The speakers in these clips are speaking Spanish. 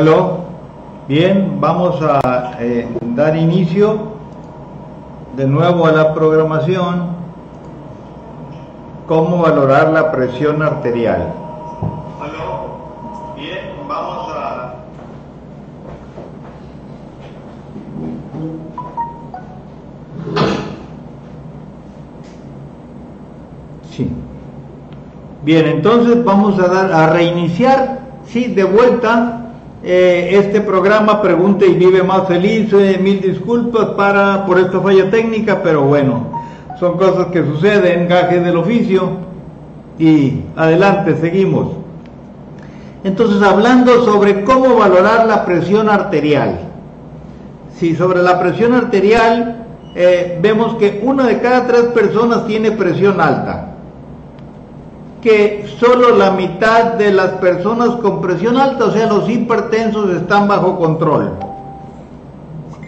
Aló, bien, vamos a eh, dar inicio de nuevo a la programación. ¿Cómo valorar la presión arterial? Aló, bien, vamos a... Sí. Bien, entonces vamos a dar a reiniciar, sí, de vuelta eh, este programa Pregunta y Vive Más Feliz. Eh, mil disculpas para, por esta falla técnica, pero bueno, son cosas que suceden, gajes del oficio. Y adelante, seguimos. Entonces, hablando sobre cómo valorar la presión arterial. Si sobre la presión arterial eh, vemos que una de cada tres personas tiene presión alta que solo la mitad de las personas con presión alta, o sea, los hipertensos, están bajo control.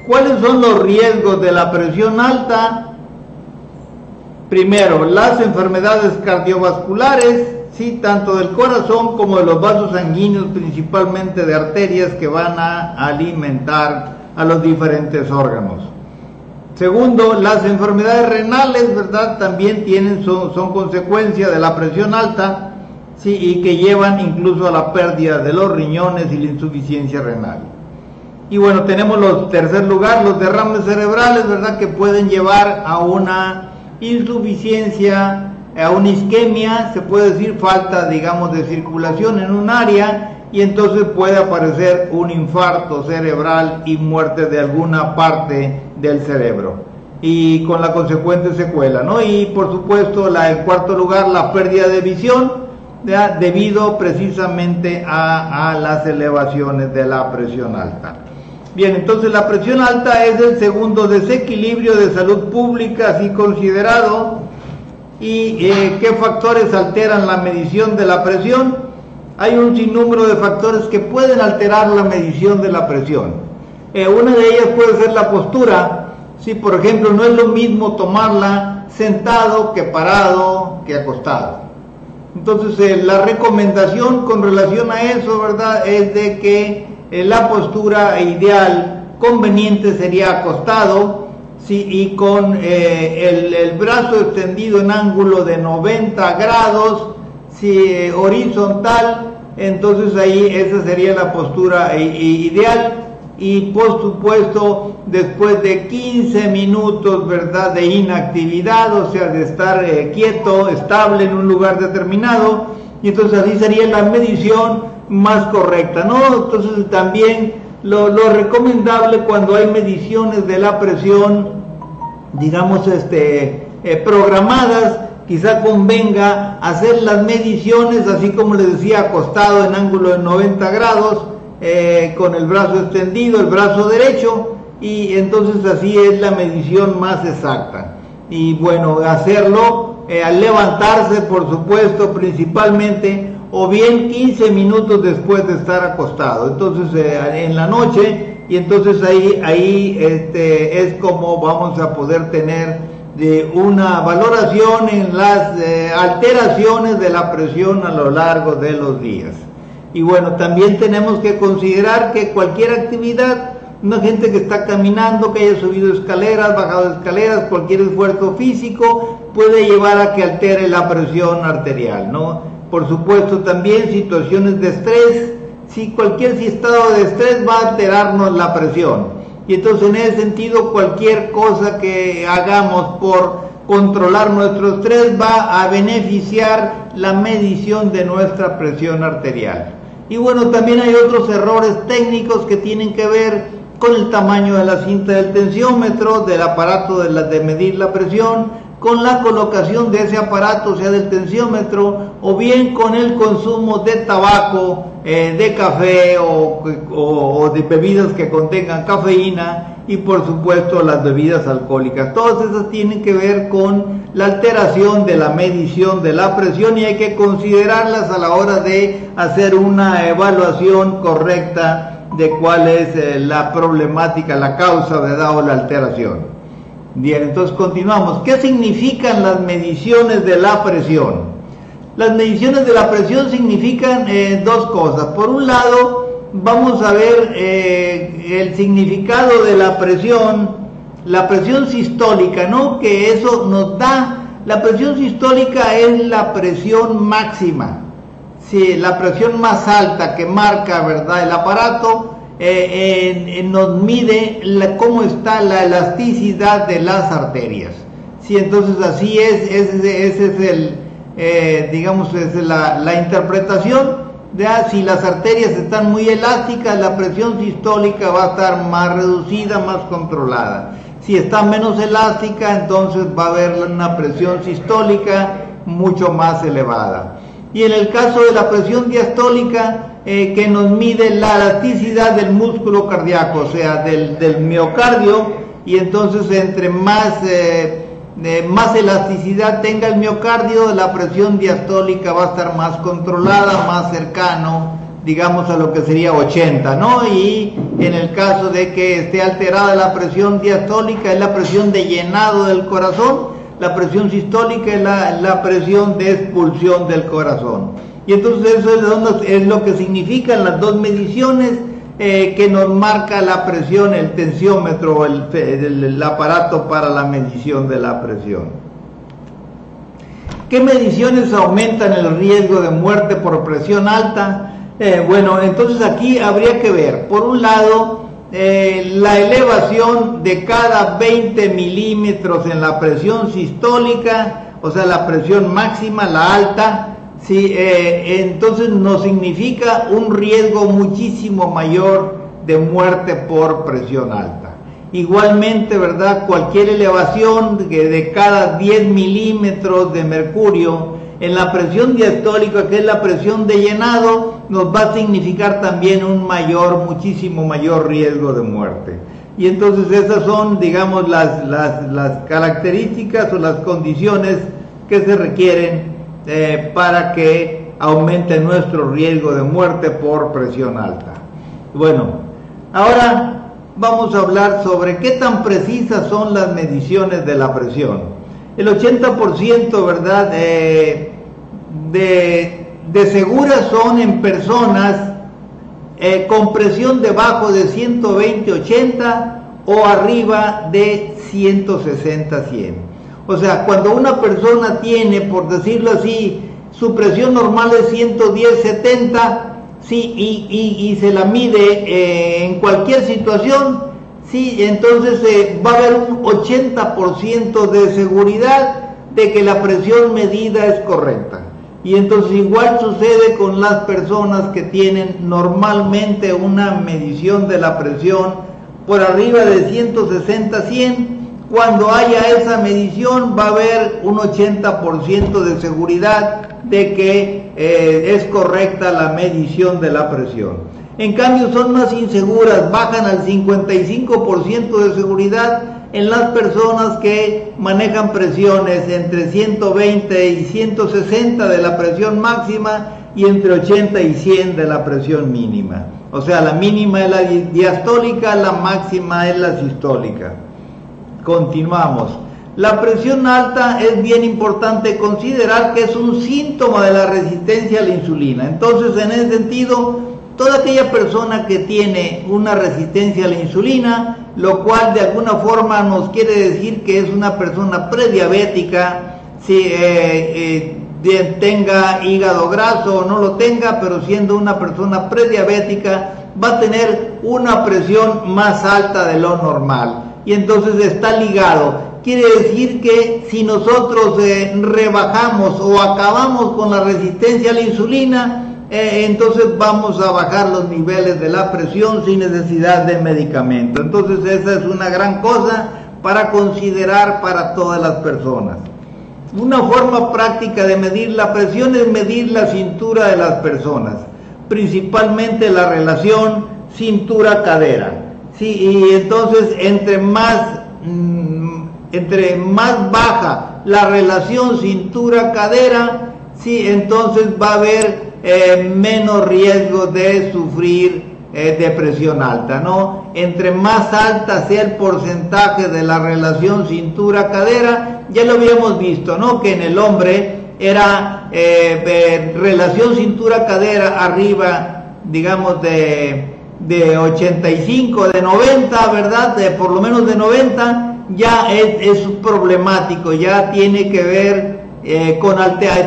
¿Cuáles son los riesgos de la presión alta? Primero, las enfermedades cardiovasculares, sí, tanto del corazón como de los vasos sanguíneos, principalmente de arterias que van a alimentar a los diferentes órganos. Segundo, las enfermedades renales, ¿verdad? También tienen, son, son consecuencia de la presión alta, sí, y que llevan incluso a la pérdida de los riñones y la insuficiencia renal. Y bueno, tenemos los tercer lugar, los derrames cerebrales, ¿verdad? Que pueden llevar a una insuficiencia, a una isquemia, se puede decir falta, digamos, de circulación en un área y entonces puede aparecer un infarto cerebral y muerte de alguna parte del cerebro y con la consecuente secuela, ¿no? Y por supuesto, la, en cuarto lugar, la pérdida de visión debido precisamente a, a las elevaciones de la presión alta. Bien, entonces la presión alta es el segundo desequilibrio de salud pública, así considerado. ¿Y eh, qué factores alteran la medición de la presión? Hay un sinnúmero de factores que pueden alterar la medición de la presión. Eh, una de ellas puede ser la postura. Si, por ejemplo, no es lo mismo tomarla sentado que parado que acostado. Entonces, eh, la recomendación con relación a eso, ¿verdad?, es de que eh, la postura ideal, conveniente, sería acostado, sí, y con el, el, brazo extendido en ángulo de 90 grados, si horizontal, entonces ahí esa sería la postura ideal. Y por supuesto después de 15 minutos verdad de inactividad o sea de estar eh, quieto estable en un lugar determinado y entonces así sería la medición más correcta no entonces también lo, recomendable cuando hay mediciones de la presión digamos este eh, programadas quizá convenga hacer las mediciones así como les decía acostado en ángulo de 90 grados eh, con el brazo extendido, el brazo derecho, y entonces así es la medición más exacta. Y bueno, hacerlo eh, al levantarse, por supuesto, principalmente, o bien 15 minutos después de estar acostado. Entonces, eh, en la noche, y entonces ahí, ahí este, es como vamos a poder tener de una valoración en las alteraciones de la presión a lo largo de los días. Y bueno, también tenemos que considerar que cualquier actividad, una gente que está caminando, que haya subido escaleras, bajado escaleras, cualquier esfuerzo físico puede llevar a que altere la presión arterial, ¿no? Por supuesto también situaciones de estrés, si cualquier estado de estrés va a alterarnos la presión. Y entonces en ese sentido cualquier cosa que hagamos por controlar nuestro estrés va a beneficiar la medición de nuestra presión arterial. Y bueno, también hay otros errores técnicos que tienen que ver con el tamaño de la cinta del tensiómetro, del aparato de, la, de medir la presión, con la colocación de ese aparato, sea, del tensiómetro, o bien con el consumo de tabaco, eh, de café o, o, de bebidas que contengan cafeína y por supuesto las bebidas alcohólicas. Todas esas tienen que ver con la alteración de la medición de la presión y hay que considerarlas a la hora de hacer una evaluación correcta de cuál es eh, la problemática, la causa, ¿verdad? O la alteración. Bien, entonces continuamos. ¿Qué significan las mediciones de la presión? Las mediciones de la presión significan eh, dos cosas. Por un lado, vamos a ver eh, el significado de la presión, la presión sistólica, ¿no? Que eso nos da, la presión sistólica es la presión máxima, sí, la presión más alta que marca, ¿verdad? El aparato eh, nos mide cómo está la elasticidad de las arterias. Sí, entonces así es, ese, es el, eh, digamos, es la, la interpretación de si las arterias están muy elásticas, la presión sistólica va a estar más reducida, más controlada. Si está menos elástica, entonces va a haber una presión sistólica mucho más elevada. Y en el caso de la presión diastólica, eh, que nos mide la elasticidad del músculo cardíaco, o sea, del, miocardio, y entonces entre más... Eh, más elasticidad tenga el miocardio, la presión diastólica va a estar más controlada, más cercano, digamos, a lo que sería 80, ¿no? Y en el caso de que esté alterada la presión diastólica, es la presión de llenado del corazón, la presión sistólica es la, presión de expulsión del corazón. Y entonces eso es, es lo que significan las dos mediciones eh, que nos marca la presión, el tensiómetro, el, el, aparato para la medición de la presión. ¿Qué mediciones aumentan el riesgo de muerte por presión alta? Eh, bueno, entonces aquí habría que ver, por un lado, eh, la elevación de cada 20 milímetros en la presión sistólica, o sea, la presión máxima, la alta, Sí, eh, entonces nos significa un riesgo muchísimo mayor de muerte por presión alta. Igualmente, ¿verdad? Cualquier elevación de, de cada 10 milímetros de mercurio en la presión diastólica, que es la presión de llenado, nos va a significar también un mayor, muchísimo mayor riesgo de muerte. Y entonces esas son, digamos, las, las, las características o las condiciones que se requieren eh, para que aumente nuestro riesgo de muerte por presión alta. Bueno, ahora vamos a hablar sobre qué tan precisas son las mediciones de la presión. El 80%, ¿verdad? Eh, de, de seguras son en personas eh, con presión debajo de 120-80 o arriba de 160-100. O sea, cuando una persona tiene, por decirlo así, su presión normal es 110-70, sí, y, se la mide eh, en cualquier situación, sí, entonces eh, va a haber un 80% de seguridad de que la presión medida es correcta. Y entonces igual sucede con las personas que tienen normalmente una medición de la presión por arriba de 160-100 cuando haya esa medición va a haber un 80% de seguridad de que eh, es correcta la medición de la presión. En cambio son más inseguras, bajan al 55% de seguridad en las personas que manejan presiones entre 120 y 160 de la presión máxima y entre 80 y 100 de la presión mínima. O sea, la mínima es la diastólica, la máxima es la sistólica. Continuamos. La presión alta es bien importante considerar que es un síntoma de la resistencia a la insulina. Entonces, en ese sentido, toda aquella persona que tiene una resistencia a la insulina, lo cual de alguna forma nos quiere decir que es una persona prediabética, si eh, eh, tenga hígado graso o no lo tenga, pero siendo una persona prediabética, va a tener una presión más alta de lo normal y entonces está ligado. Quiere decir que si nosotros eh, rebajamos o acabamos con la resistencia a la insulina, eh, entonces vamos a bajar los niveles de la presión sin necesidad de medicamento. Entonces esa es una gran cosa para considerar para todas las personas. Una forma práctica de medir la presión es medir la cintura de las personas, principalmente la relación cintura-cadera. Sí, y entonces entre más, mm, entre más baja la relación cintura-cadera, sí, entonces va a haber eh, menos riesgo de sufrir eh, depresión alta, ¿no? Entre más alta sea el porcentaje de la relación cintura-cadera, ya lo habíamos visto, ¿no? Que en el hombre era eh, relación cintura-cadera arriba digamos, de, de 85, de 90, ¿verdad? De por lo menos de 90, ya es, problemático, ya tiene que ver eh, con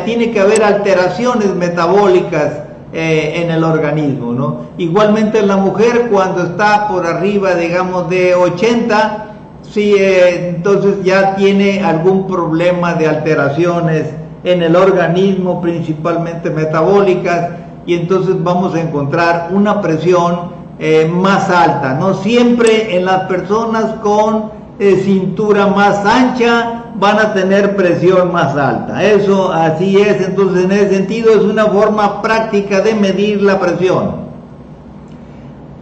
tiene que haber alteraciones metabólicas eh, en el organismo, ¿no? Igualmente la mujer cuando está por arriba, digamos, de 80, sí, eh, entonces ya tiene algún problema de alteraciones en el organismo, principalmente metabólicas, y entonces vamos a encontrar una presión eh, más alta, ¿no? Siempre en las personas con cintura más ancha van a tener presión más alta. Eso así es, entonces en ese sentido es una forma práctica de medir la presión.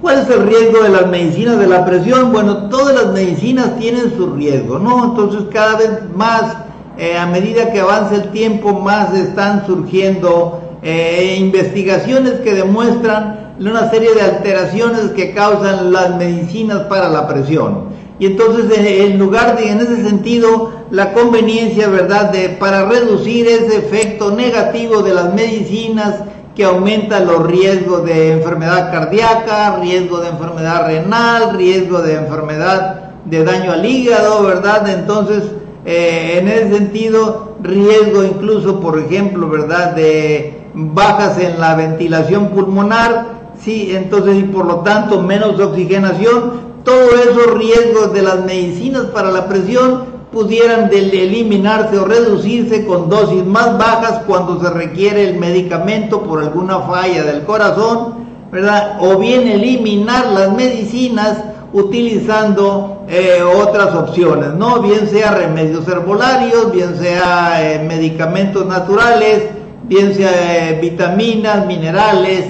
¿Cuál es el riesgo de las medicinas de la presión? Bueno, todas las medicinas tienen su riesgo, ¿no? Entonces cada vez más, eh, a medida que avanza el tiempo, más están surgiendo eh, investigaciones que demuestran una serie de alteraciones que causan las medicinas para la presión. Y entonces en lugar de, en ese sentido, la conveniencia, ¿verdad?, de, para reducir ese efecto negativo de las medicinas que aumenta los riesgos de enfermedad cardíaca, riesgo de enfermedad renal, riesgo de enfermedad de daño al hígado, ¿verdad? Entonces, eh, en ese sentido, riesgo incluso, por ejemplo, ¿verdad?, de bajas en la ventilación pulmonar, sí, entonces, y por lo tanto, menos oxigenación, todos esos riesgos de las medicinas para la presión pudieran eliminarse o reducirse con dosis más bajas cuando se requiere el medicamento por alguna falla del corazón, ¿verdad? O bien eliminar las medicinas utilizando eh, otras opciones, ¿no? Bien sea remedios herbolarios, bien sea eh, medicamentos naturales, bien sea eh, vitaminas, minerales,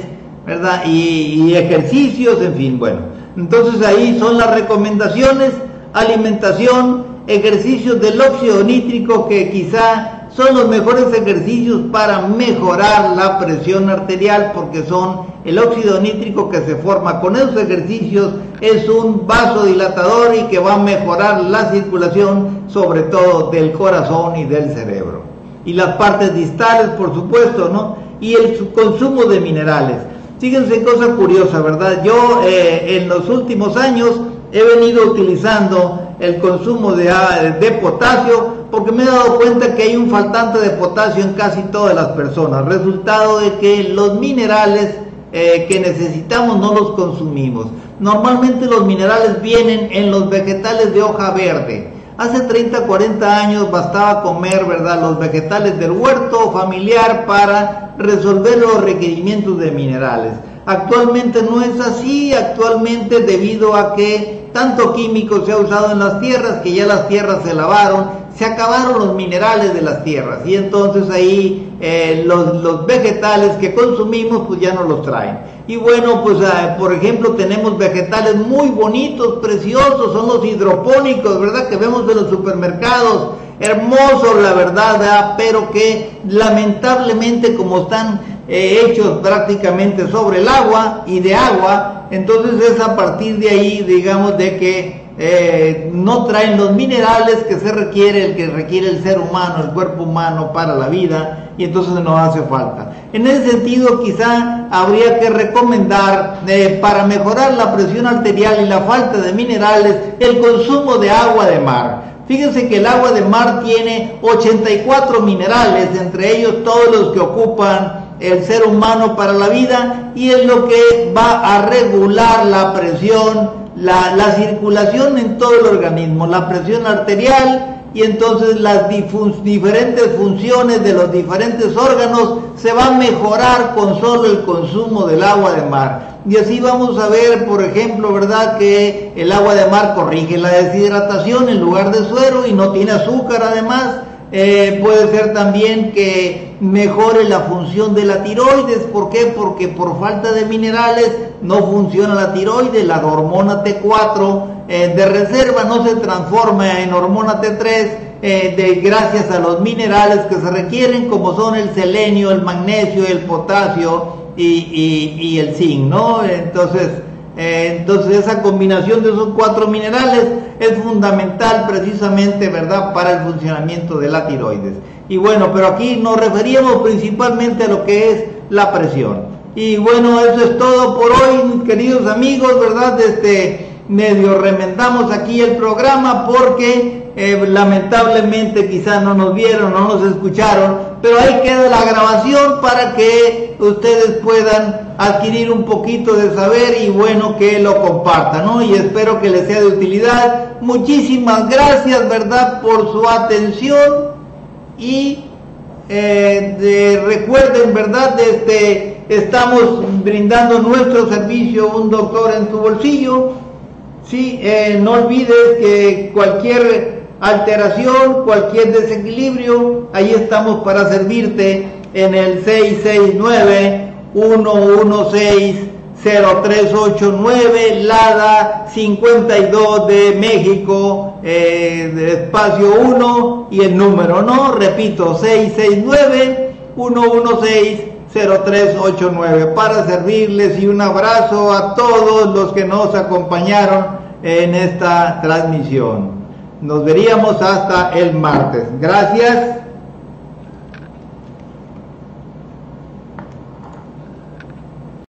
¿verdad? y ejercicios, en fin, bueno. Entonces ahí son las recomendaciones, alimentación, ejercicios del óxido nítrico que quizá son los mejores ejercicios para mejorar la presión arterial porque son el óxido nítrico que se forma con esos ejercicios es un vasodilatador y que va a mejorar la circulación sobre todo del corazón y del cerebro. Y las partes distales, por supuesto, ¿no? Y el consumo de minerales. Fíjense cosa curiosa, ¿verdad? Yo eh, en los últimos años he venido utilizando el consumo de, ah, de, potasio porque me he dado cuenta que hay un faltante de potasio en casi todas las personas. Resultado de que los minerales eh, que necesitamos no los consumimos. Normalmente los minerales vienen en los vegetales de hoja verde. Hace 30, 40 años bastaba comer, ¿verdad?, los vegetales del huerto familiar para resolver los requerimientos de minerales. Actualmente no es así, actualmente debido a que tanto químico se ha usado en las tierras que ya las tierras se lavaron, se acabaron los minerales de las tierras y entonces ahí eh, los, los, vegetales que consumimos pues ya no los traen. Y bueno, pues ah, por ejemplo tenemos vegetales muy bonitos, preciosos, son los hidropónicos, ¿verdad? Que vemos en los supermercados, hermosos la verdad, pero que lamentablemente como están eh, hechos prácticamente sobre el agua y de agua, entonces es a partir de ahí, digamos, de que eh, no traen los minerales que se requiere, el que requiere el ser humano, el cuerpo humano para la vida, y entonces nos hace falta. En ese sentido, quizá habría que recomendar eh, para mejorar la presión arterial y la falta de minerales, el consumo de agua de mar. Fíjense que el agua de mar tiene 84 minerales, entre ellos todos los que ocupan el ser humano para la vida, y es lo que va a regular la presión la, circulación en todo el organismo, la presión arterial y entonces las diferentes funciones de los diferentes órganos se van a mejorar con solo el consumo del agua de mar. Y así vamos a ver, por ejemplo, ¿verdad? Que el agua de mar corrige la deshidratación en lugar de suero y no tiene azúcar además. Eh, puede ser también que mejore la función de la tiroides. ¿Por qué? Porque por falta de minerales no funciona la tiroides. La hormona T4 eh, de reserva no se transforma en hormona T3 eh, de, gracias a los minerales que se requieren, como son el selenio, el magnesio, el potasio y, y el zinc, ¿no? Entonces, eh, entonces esa combinación de esos cuatro minerales es fundamental precisamente, ¿verdad?, para el funcionamiento de la tiroides. Y bueno, pero aquí nos referíamos principalmente a lo que es la presión. Y bueno, eso es todo por hoy, queridos amigos, ¿verdad? Este, medio remendamos aquí el programa porque eh, lamentablemente quizás no nos vieron, no nos escucharon, pero ahí queda la grabación para que ustedes puedan adquirir un poquito de saber y bueno que lo compartan, ¿no? Y espero que les sea de utilidad. Muchísimas gracias, ¿verdad?, por su atención y eh, recuerden, ¿verdad?, este, estamos brindando nuestro servicio, un doctor en tu bolsillo. Sí, eh, no olvides que cualquier alteración, cualquier desequilibrio, ahí estamos para servirte en el 669-116-0389, LADA 52 de México, eh, espacio 1 y el número, ¿no? Repito, 669-116-0389 para servirles y un abrazo a todos los que nos acompañaron en esta transmisión. Nos veríamos hasta el martes. Gracias.